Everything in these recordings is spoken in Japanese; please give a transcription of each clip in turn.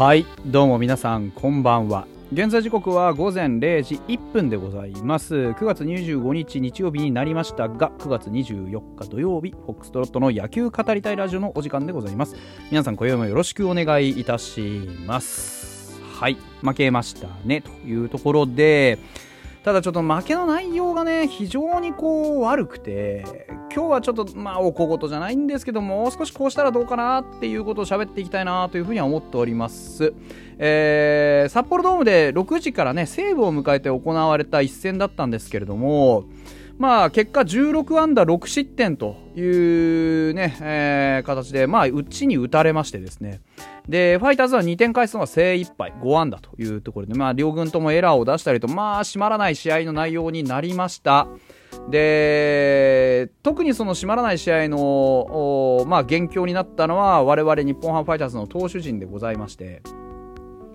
はいどうも皆さんこんばんは。現在時刻は午前0時1分でございます。9月25日日曜日になりましたが9月24日土曜日フォックストロットの野球語りたいラジオのお時間でございます。皆さん今宵もよろしくお願いいたします。はい負けましたねというところでただちょっと負けの内容がね、非常にこう悪くて、今日はちょっとまあお小言じゃないんですけども、う少しこうしたらどうかなっていうことを喋っていきたいなというふうには思っております。えー、札幌ドームで6時からね、西武を迎えて行われた一戦だったんですけれども、まあ、結果16安打6失点というね、えー、形で、まあ、うちに打たれましてですね。で、ファイターズは2点返すのが精一杯、5安打というところで、まあ、両軍ともエラーを出したりと、まあ、締まらない試合の内容になりました。で、特にその締まらない試合の、まあ、元凶になったのは、我々日本ハムファイターズの投手陣でございまして、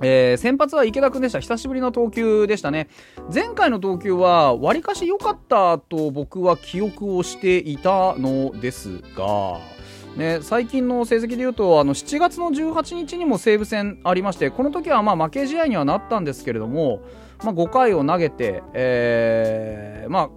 えー、先発は池田君でした。久しぶりの投球でしたね。前回の投球は、わりかし良かったと僕は記憶をしていたのですが、ね、最近の成績で言うと、あの、7月の18日にも西武戦ありまして、この時はまあ負け試合にはなったんですけれども、まあ5回を投げて、えー、まあ、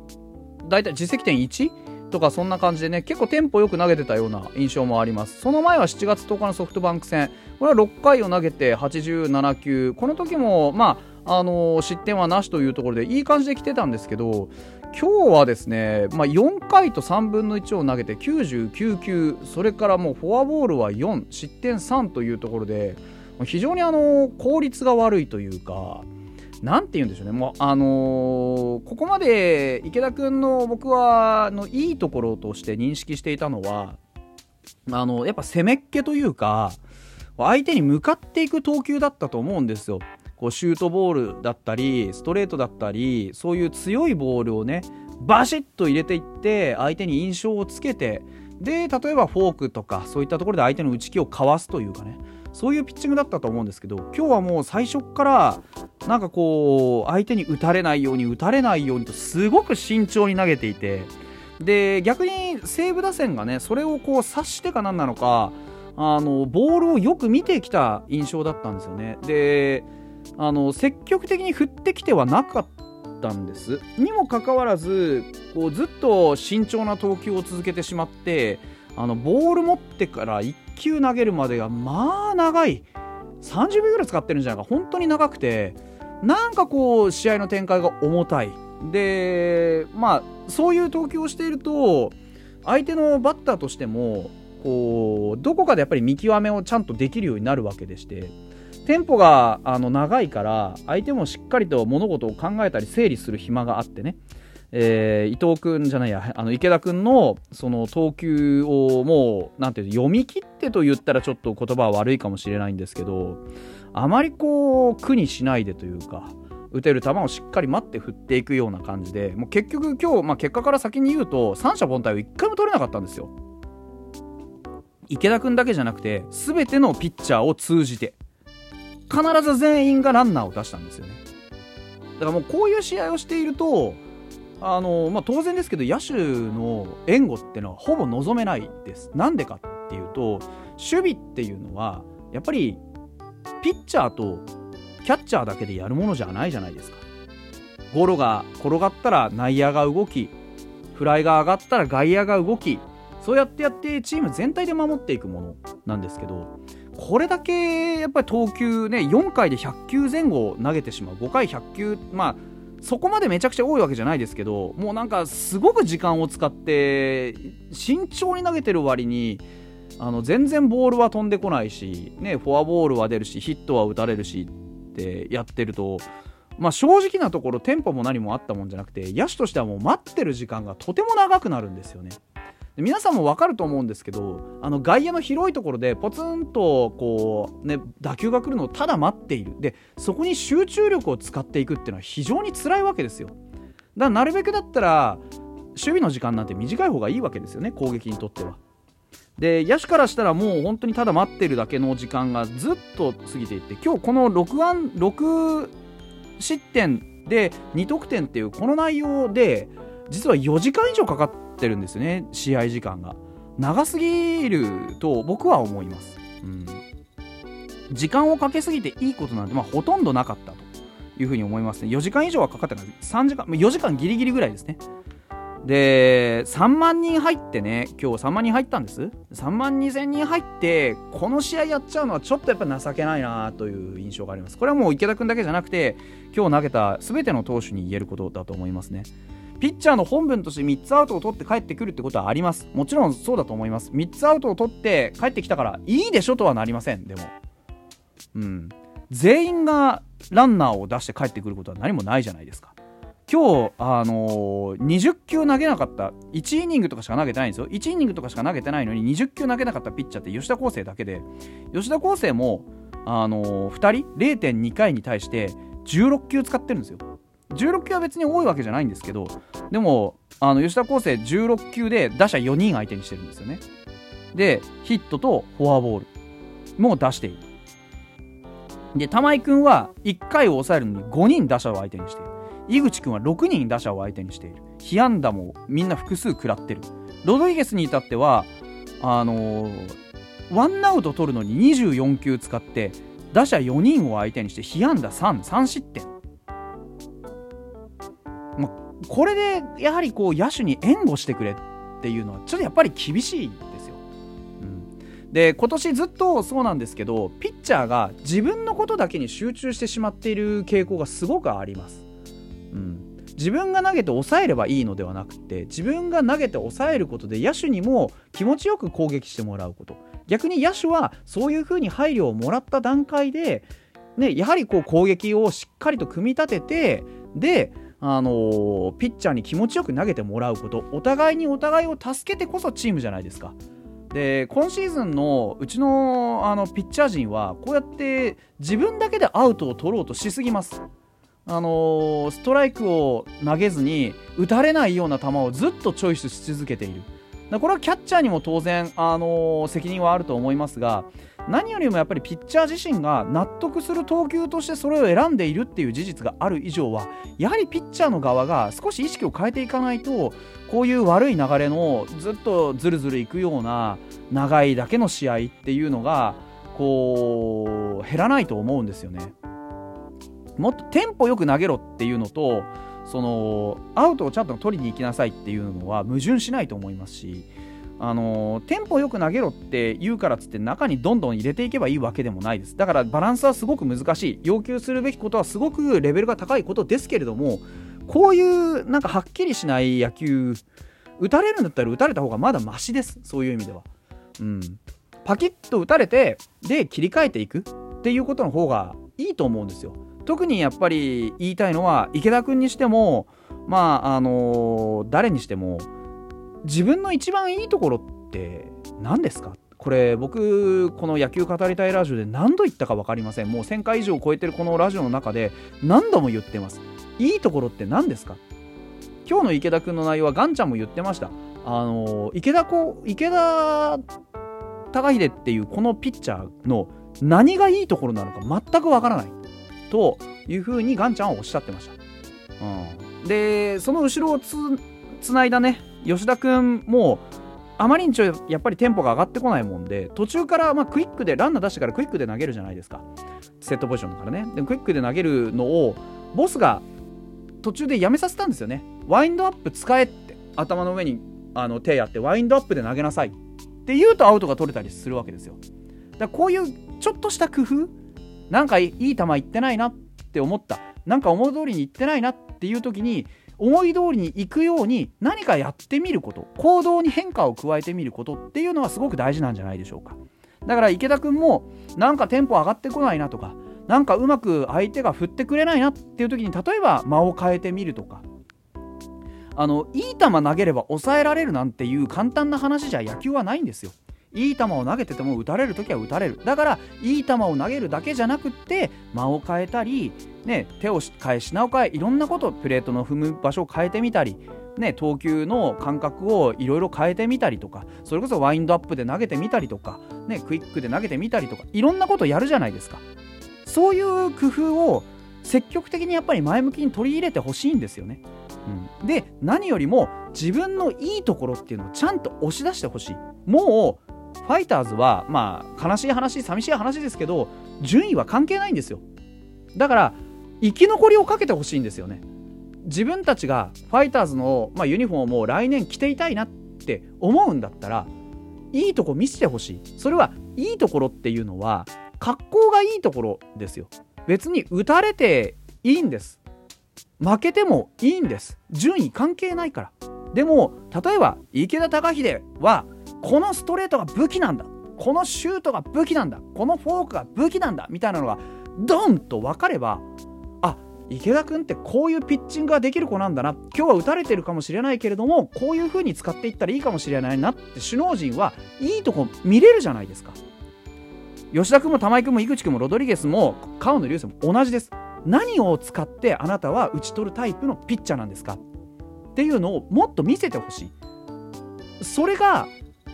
大体実績点 1? とかそんな感じでね、結構テンポよく投げてたような印象もあります。その前は7月10日のソフトバンク戦、これは6回を投げて87球、この時も、まあ、あの、失点はなしというところでいい感じで来てたんですけど、今日はですね、まあ、4回と3分の1を投げて99球、それからもうフォアボールは4、失点3というところで、非常にあの効率が悪いというか、なんて言うんでしょうね、もう、あのー、ここまで池田君の僕は、のいいところとして認識していたのは、あの、やっぱ攻めっ気というか、相手に向かっていく投球だったと思うんですよ。こうシュートボールだったり、ストレートだったり、そういう強いボールをね、バシッと入れていって、相手に印象をつけて、で、例えばフォークとか、そういったところで相手の打ち気をかわすというかね、そういうピッチングだったと思うんですけど今日はもう最初からなんかこう相手に打たれないように打たれないようにとすごく慎重に投げていてで逆に西武打線がねそれをこう察してか何なのかあのボールをよく見てきた印象だったんですよね。であの積極的に振ってきてはなかったんです。にもかかわらずこうずっと慎重な投球を続けてしまってあのボール持ってから1球投げるまでがまあ長い。30秒ぐらい使ってるんじゃないか。本当に長くて。なんかこう試合の展開が重たい。でまあそういう投球をしていると相手のバッターとしてもこうどこかでやっぱり見極めをちゃんとできるようになるわけでして。テンポがあの長いから相手もしっかりと物事を考えたり整理する暇があってね。えー、伊藤君じゃないやあの池田君のその投球をもうなんていう読み切ってと言ったらちょっと言葉は悪いかもしれないんですけどあまりこう苦にしないでというか打てる球をしっかり待って振っていくような感じでもう結局今日、まあ、結果から先に言うと三者凡退を1回も取れなかったんですよ。池田君だけじゃなくて全てのピッチャーを通じて。必ず全員がランナーを出したんですよねだからもうこういう試合をしているとあのまあ、当然ですけど野手の援護っていうのはほぼ望めないです。なんでかっていうと守備っていうのはやっぱりピッチャーとキャッチャーだけでやるものじゃないじゃないですか。ゴロが転がったら内野が動きフライが上がったら外野が動きそうやってやってチーム全体で守っていくものなんですけどこれだけやっぱり投球ね4回で100球前後投げてしまう5回100球まあそこまでめちゃくちゃ多いわけじゃないですけどもうなんかすごく時間を使って慎重に投げてる割にあの全然ボールは飛んでこないし、ね、フォアボールは出るしヒットは打たれるしってやってると、まあ、正直なところテンポも何もあったもんじゃなくて野手としてはもう待ってる時間がとても長くなるんですよね。皆さんも分かると思うんですけどあの外野の広いところでポツンとこう、ね、打球が来るのをただ待っている。でそこに集中力を使っていくっていうのは非常に辛いわけですよ。だからなるべくだったら守備の時間なんて短い方がいいわけですよね攻撃にとっては。で野手からしたらもう本当にただ待ってるだけの時間がずっと過ぎていって今日この6安6失点で2得点っていうこの内容で実は4時間以上かかってってるんですね試合時間が。長すぎると僕は思います、うん、時間をかけすぎていいことなんて、まあ、ほとんどなかったというふうに思いますね。4時間以上はかかったから3時間4時間ギリギリぐらいですね。で3万人入ってね今日3万人入ったんです。3万2000人入ってこの試合やっちゃうのはちょっとやっぱ情けないなという印象があります。これはもう池田君だけじゃなくて今日投げた全ての投手に言えることだと思いますね。ピッチャーの本分として3つアウトを取って帰ってくるってことはあります。もちろんそうだと思います。3つアウトを取って帰ってきたからいいでしょとはなりません。でもうん。全員がランナーを出して帰ってくることは何もないじゃないですか。今日、あのー、20球投げなかった、1イニングとかしか投げてないんですよ。1イニングとかしか投げてないのに、20球投げなかったピッチャーって吉田康生だけで、吉田康生も、あのー、2人、0.2回に対して16球使ってるんですよ。16球は別に多いわけじゃないんですけど、でも、あの吉田康生16球で打者4人相手にしてるんですよね。で、ヒットとフォアボールも出している。で、玉井君は1回を抑えるのに5人打者を相手にしている。井口君は6人打者を相手にしている被安打もみんな複数食らってるロドリゲスに至ってはあのー、ワンアウト取るのに24球使って打者4人を相手にして被安打33失点、これでやはりこう野手に援護してくれっていうのはちょっとやっぱり厳しいですよ、うん、で今年ずっとそうなんですけどピッチャーが自分のことだけに集中してしまっている傾向がすごくあります。うん、自分が投げて抑えればいいのではなくて自分が投げて抑えることで野手にも気持ちよく攻撃してもらうこと。逆に野手はそういうふうに配慮をもらった段階で、ね、やはりこう攻撃をしっかりと組み立ててであのー、ピッチャーに気持ちよく投げてもらうことお互いにお互いを助けてこそチームじゃないですか。で今シーズンのうちのあのピッチャー陣はこうやって自分だけでアウトを取ろうとしすぎます。あのー、ストライクを投げずに打たれないような球をずっとチョイスし続けているこれはキャッチャーにも当然、あのー、責任はあると思いますが何よりもやっぱりピッチャー自身が納得する投球としてそれを選んでいるっていう事実がある以上はやはりピッチャーの側が少し意識を変えていかないとこういう悪い流れのずっとずるずるいくような長いだけの試合っていうのがこう減らないと思うんですよね。もっとテンポよく投げろっていうのとそのアウトをちゃんと取りに行きなさいっていうのは矛盾しないと思いますしあのテンポよく投げろって言うからっつって中にどんどん入れていけばいいわけでもないです。だからバランスはすごく難しい。要求するべきことはすごくレベルが高いことですけれどもこういうなんかはっきりしない野球打たれるんだったら打たれた方がまだマシです。そういう意味では。うん。パキッと打たれてで切り替えていく。っていうことの方がいいと思うんですよ。特にやっぱり言いたいのは池田君にしてもまああの誰にしても自分の一番いいところって何ですか？これ僕この野球語りたいラジオで何度言ったか分かりません。もう1000回以上超えてるこのラジオの中で何度も言ってます。いいところって何ですか？今日の池田君の内容はガンちゃんも言ってました。あの池田子池田高秀っていうこのピッチャーの何がいいところなのか全くわからない。というふうにガンちゃんはおっしゃってました。うん、でその後ろをつつないだね吉田君もあまりにちょやっぱりテンポが上がってこないもんで途中からまクイックでランナー出してからクイックで投げるじゃないですか。セットポジションからね。でクイックで投げるのをボスが途中でやめさせたんですよね。ワインドアップ使えって。頭の上にあの手やってワインドアップで投げなさい。って言うとアウトが取れたりするわけですよ。だからこういうちょっとした工夫。なんかいい球いってないなって思った。なんか思い通りにいってないなっていう時に思い通りに行くように何かやってみること行動に変化を加えてみることっていうのはすごく大事なんじゃないでしょうか。だから池田君もなんかテンポ上がってこないなとかなんかうまく相手が振ってくれないなっていう時に例えば間を変えてみるとか。あのいい球投げれば抑えられるなんていう簡単な話じゃ野球はないんですよ。いい球を投げてても打たれる時は打たれる。だからいい球を投げるだけじゃなくって間を変えたり、ね、手を変え品を変えいろんなことプレートの踏む場所を変えてみたりね、投球の感覚をいろいろ変えてみたりとかそれこそワインドアップで投げてみたりとか、ね、クイックで投げてみたりとかいろんなことやるじゃないですか。そういう工夫を積極的にやっぱり前向きに取り入れてほしいんですよね、うん、で何よりも自分のいいところっていうのをちゃんと押し出してほしい。もうファイターズはまあ悲しい話寂しい話ですけど順位は関係ないんですよ。だから生き残りをかけてほしいんですよね。自分たちがファイターズの、まあ、ユニフォームを来年着ていたいなって思うんだったらいいとこ見せてほしい。それはいいところっていうのは格好がいいところですよ。別に打たれていいんです。負けてもいいんです。順位関係ないから。でも例えば池田隆秀はこのストレートが武器なんだ。このシュートが武器なんだ。このフォークが武器なんだ。みたいなのがドンと分かればあ池田君ってこういうピッチングができる子なんだな。今日は打たれてるかもしれないけれどもこういう風に使っていったらいいかもしれないな。って首脳陣はいいとこ見れるじゃないですか。吉田君も玉井君も井口君もロドリゲスも川野流星も同じです。何を使ってあなたは打ち取るタイプのピッチャーなんですか。っていうのをもっと見せてほしい。それが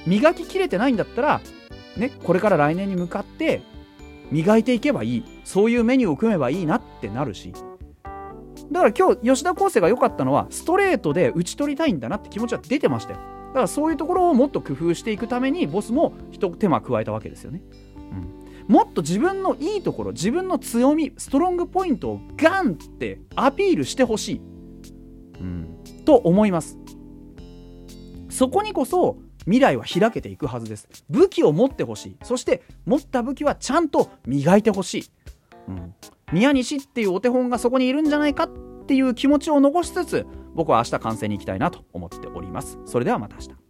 磨ききれてないんだったらねこれから来年に向かって磨いていけばいい。そういうメニューを組めばいいなってなるし。だから今日吉田康生が良かったのはストレートで打ち取りたいんだなって気持ちは出てましたよ。だからそういうところをもっと工夫していくためにボスも一手間加えたわけですよね、うん、もっと自分のいいところ自分の強みストロングポイントをガンってアピールしてほしい、うん、と思います。そこにこそ未来は開けていくはずです。武器を持ってほしい。そして持った武器はちゃんと磨いてほしい、うん、宮西っていうお手本がそこにいるんじゃないかっていう気持ちを残しつつ僕は明日完成に行きたいなと思っております。それではまた明日。